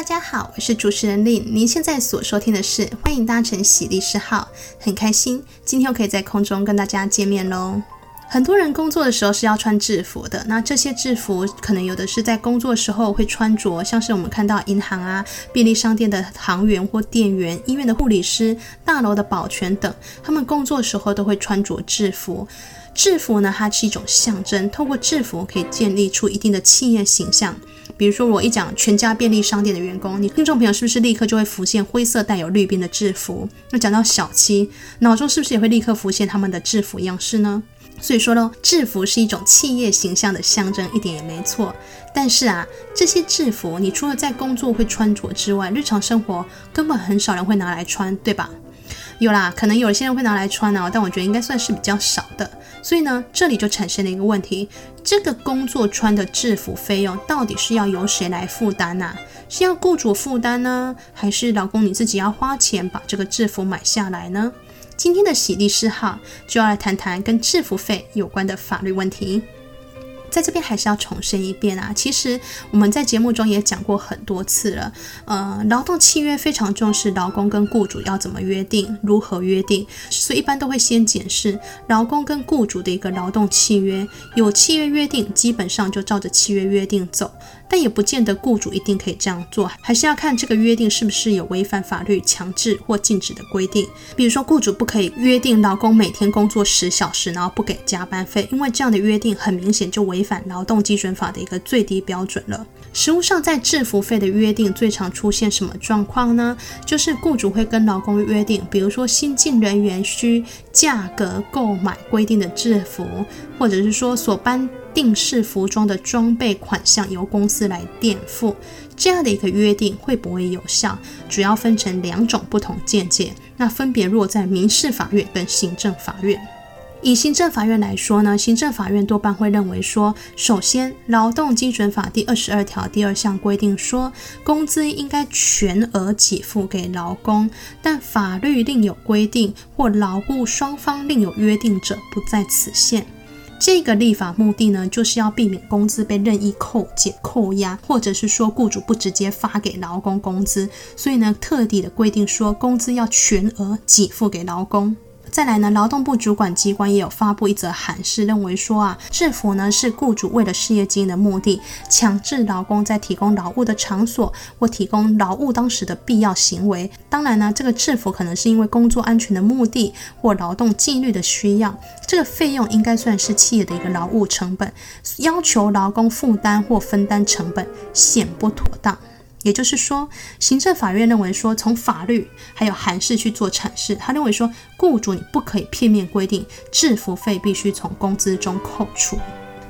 大家好，我是主持人令。您现在所收听的是欢迎搭乘喜力士号，很开心今天又可以在空中跟大家见面喽。很多人工作的时候是要穿制服的，那这些制服可能有的是在工作时候会穿着，像是我们看到银行啊、便利商店的行员或店员、医院的护理师、大楼的保全等，他们工作时候都会穿着制服。制服呢，它是一种象征，透过制服可以建立出一定的企业形象。比如说，我一讲全家便利商店的员工，你听众朋友是不是立刻就会浮现灰色带有绿边的制服？那讲到小七，脑中是不是也会立刻浮现他们的制服样式呢？所以说呢，制服是一种企业形象的象征，一点也没错。但是啊，这些制服你除了在工作会穿着之外，日常生活根本很少人会拿来穿，对吧？有啦，可能有些人会拿来穿啊，但我觉得应该算是比较少的。所以呢，这里就产生了一个问题：这个工作穿的制服费用到底是要由谁来负担呢？是要雇主负担呢，还是老公你自己要花钱把这个制服买下来呢？今天的喜丽诗号就要来谈谈跟制服费有关的法律问题。在这边还是要重申一遍啊，其实我们在节目中也讲过很多次了。呃，劳动契约非常重视劳工跟雇主要怎么约定，如何约定，所以一般都会先检视劳工跟雇主的一个劳动契约，有契约约定，基本上就照着契约约定走。但也不见得雇主一定可以这样做，还是要看这个约定是不是有违反法律强制或禁止的规定。比如说，雇主不可以约定劳工每天工作十小时，然后不给加班费，因为这样的约定很明显就违反劳动基准法的一个最低标准了。实务上，在制服费的约定最常出现什么状况呢？就是雇主会跟劳工约定，比如说新进人员需价格购买规定的制服，或者是说所颁定式服装的装备款项由公司来垫付，这样的一个约定会不会有效？主要分成两种不同见解，那分别落在民事法院跟行政法院。以行政法院来说呢，行政法院多半会认为说，首先，劳动基准法第二十二条第二项规定说，工资应该全额给付给劳工，但法律另有规定或劳务双方另有约定者，不在此限。这个立法目的呢，就是要避免工资被任意扣减、扣押，或者是说雇主不直接发给劳工工资，所以呢，特地的规定说，工资要全额给付给劳工。再来呢，劳动部主管机关也有发布一则函释，认为说啊，制服呢是雇主为了事业经营的目的，强制劳工在提供劳务的场所或提供劳务当时的必要行为。当然呢，这个制服可能是因为工作安全的目的或劳动纪律的需要，这个费用应该算是企业的一个劳务成本，要求劳工负担或分担成本显不妥当。也就是说，行政法院认为说，从法律还有函释去做阐释，他认为说，雇主你不可以片面规定制服费必须从工资中扣除。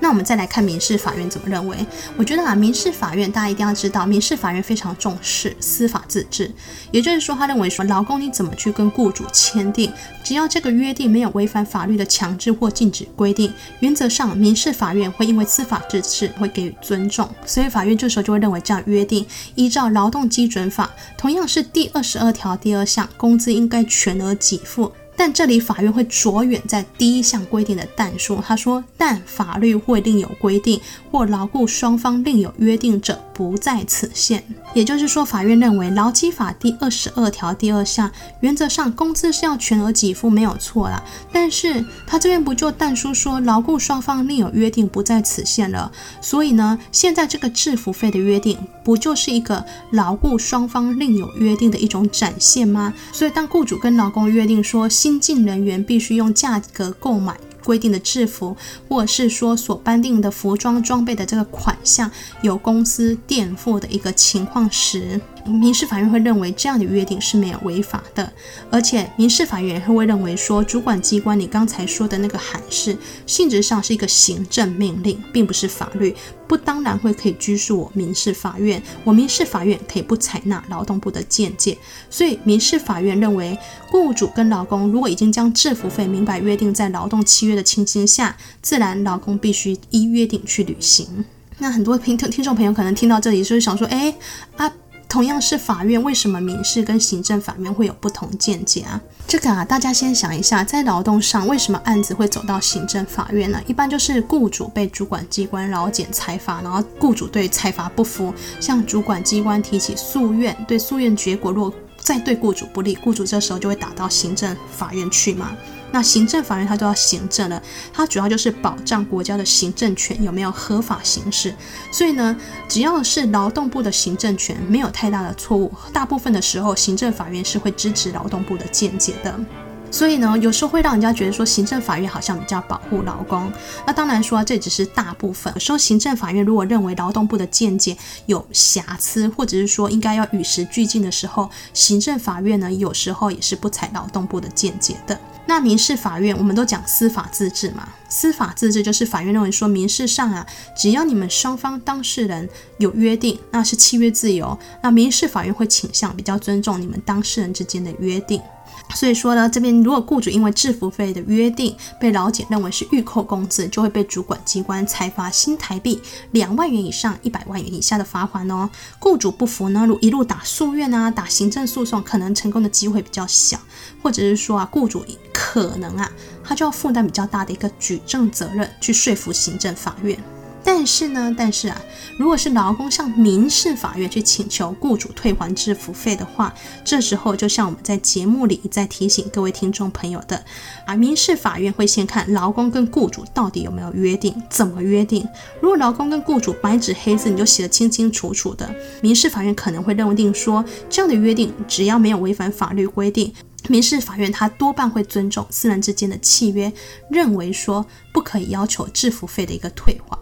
那我们再来看民事法院怎么认为？我觉得啊，民事法院大家一定要知道，民事法院非常重视司法自治，也就是说，他认为说，劳工你怎么去跟雇主签订，只要这个约定没有违反法律的强制或禁止规定，原则上民事法院会因为司法自治会给予尊重，所以法院这时候就会认为这样约定依照劳动基准法，同样是第二十二条第二项，工资应该全额给付。但这里法院会着眼在第一项规定的但书，他说：“但法律会另有规定，或劳雇双方另有约定者，不在此限。”也就是说，法院认为劳基法第二十二条第二项，原则上工资是要全额给付，没有错啦。但是他这边不就但书说劳雇双方另有约定，不在此限了？所以呢，现在这个制服费的约定，不就是一个劳雇双方另有约定的一种展现吗？所以当雇主跟劳工约定说新新进人员必须用价格购买规定的制服，或者是说所颁定的服装装备的这个款项由公司垫付的一个情况时，民事法院会认为这样的约定是没有违法的，而且民事法院也会认为说，主管机关你刚才说的那个函释性质上是一个行政命令，并不是法律，不当然会可以拘束我民事法院，我民事法院可以不采纳劳动部的见解，所以民事法院认为，雇主跟劳工如果已经将制服费明白约定在劳动契约的情形下，自然劳工必须依约定去履行。那很多听听众朋友可能听到这里就是想说，哎啊。同样是法院，为什么民事跟行政法院会有不同见解啊？这个啊，大家先想一下，在劳动上为什么案子会走到行政法院呢？一般就是雇主被主管机关劳检裁罚，然后雇主对裁罚不服，向主管机关提起诉愿，对诉愿结果若再对雇主不利，雇主这时候就会打到行政法院去嘛。那行政法院它都要行政了，它主要就是保障国家的行政权有没有合法行使。所以呢，只要是劳动部的行政权没有太大的错误，大部分的时候行政法院是会支持劳动部的见解的。所以呢，有时候会让人家觉得说行政法院好像比较保护劳工。那当然说啊，这只是大部分。有时候行政法院如果认为劳动部的见解有瑕疵，或者是说应该要与时俱进的时候，行政法院呢有时候也是不采劳动部的见解的。那民事法院我们都讲司法自治嘛，司法自治就是法院认为说民事上啊，只要你们双方当事人有约定，那是契约自由，那民事法院会倾向比较尊重你们当事人之间的约定。所以说呢，这边如果雇主因为制服费的约定被劳检认为是预扣工资，就会被主管机关裁罚新台币两万元以上一百万元以下的罚款哦。雇主不服呢，如一路打诉愿啊，打行政诉讼，可能成功的机会比较小，或者是说啊，雇主可能啊，他就要负担比较大的一个举证责任，去说服行政法院。但是呢，但是啊，如果是劳工向民事法院去请求雇主退还制服费的话，这时候就像我们在节目里在提醒各位听众朋友的啊，民事法院会先看劳工跟雇主到底有没有约定，怎么约定。如果劳工跟雇主白纸黑字你就写得清清楚楚的，民事法院可能会认定说，这样的约定只要没有违反法律规定，民事法院他多半会尊重私人之间的契约，认为说不可以要求制服费的一个退还。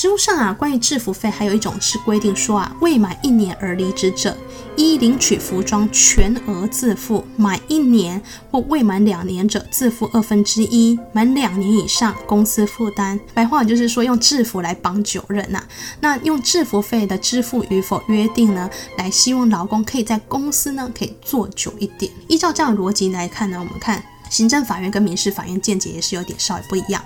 实务上啊，关于制服费，还有一种是规定说啊，未满一年而离职者，一领取服装全额自付；满一年或未满两年者，自付二分之一；满两年以上，公司负担。白话就是说，用制服来绑九人呐、啊。那用制服费的支付与否约定呢，来希望劳工可以在公司呢可以做久一点。依照这样的逻辑来看呢，我们看。行政法院跟民事法院见解也是有点稍微不一样。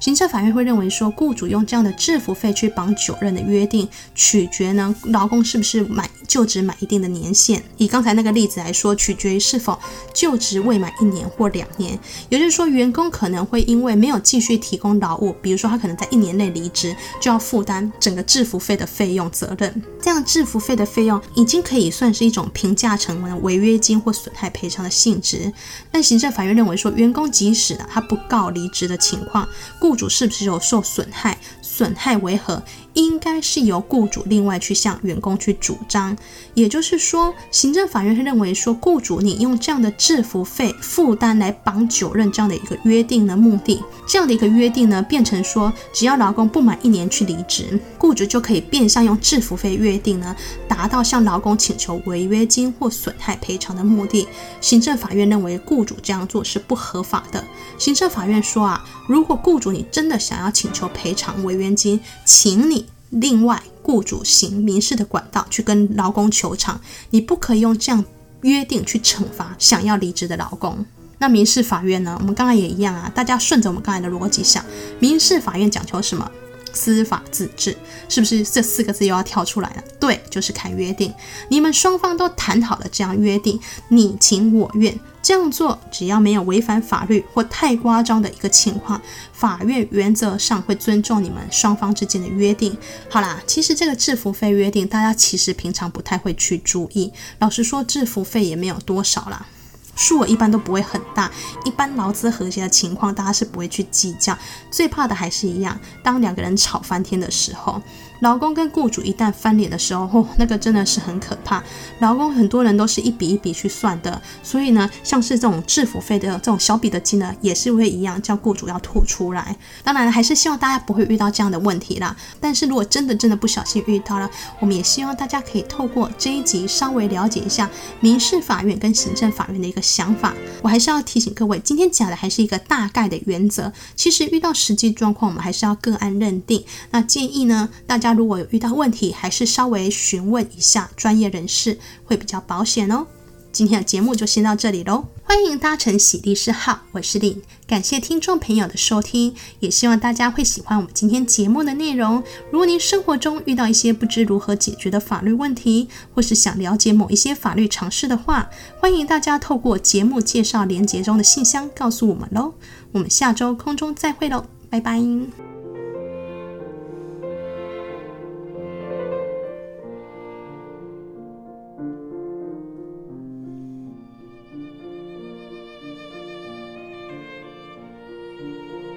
行政法院会认为说，雇主用这样的制服费去绑九任的约定，取决呢劳工是不是满就职满一定的年限。以刚才那个例子来说，取决于是否就职未满一年或两年。也就是说，员工可能会因为没有继续提供劳务，比如说他可能在一年内离职，就要负担整个制服费的费用责任。这样制服费的费用已经可以算是一种评价成为违约金或损害赔偿的性质。但行政法院认认为说，员工即使呢他不告离职的情况，雇主是不是有受损害？损害为何？应该是由雇主另外去向员工去主张。也就是说，行政法院会认为说，雇主你用这样的制服费负担来绑九任这样的一个约定的目的，这样的一个约定呢，变成说，只要劳工不满一年去离职，雇主就可以变相用制服费约定呢，达到向劳工请求违约金或损害赔偿的目的。行政法院认为雇主这样做是不合法的。行政法院说啊，如果雇主你真的想要请求赔偿违约金，请你。另外，雇主行民事的管道去跟劳工求偿，你不可以用这样约定去惩罚想要离职的劳工。那民事法院呢？我们刚才也一样啊，大家顺着我们刚才的逻辑想，民事法院讲求什么？司法自治，是不是这四个字又要跳出来了？对，就是看约定，你们双方都谈好了这样约定，你情我愿。这样做只要没有违反法律或太夸张的一个情况，法院原则上会尊重你们双方之间的约定。好啦，其实这个制服费约定，大家其实平常不太会去注意。老实说，制服费也没有多少啦，数额一般都不会很大。一般劳资和谐的情况，大家是不会去计较。最怕的还是一样，当两个人吵翻天的时候。劳工跟雇主一旦翻脸的时候，哦，那个真的是很可怕。劳工很多人都是一笔一笔去算的，所以呢，像是这种制服费的这种小笔的金额，也是会一样叫雇主要吐出来。当然，还是希望大家不会遇到这样的问题啦。但是如果真的真的不小心遇到了，我们也希望大家可以透过这一集稍微了解一下民事法院跟行政法院的一个想法。我还是要提醒各位，今天讲的还是一个大概的原则。其实遇到实际状况，我们还是要个案认定。那建议呢，大家。如果有遇到问题，还是稍微询问一下专业人士会比较保险哦。今天的节目就先到这里喽。欢迎搭乘喜律师号，我是林。感谢听众朋友的收听，也希望大家会喜欢我们今天节目的内容。如果您生活中遇到一些不知如何解决的法律问题，或是想了解某一些法律常识的话，欢迎大家透过节目介绍连结中的信箱告诉我们喽。我们下周空中再会喽，拜拜。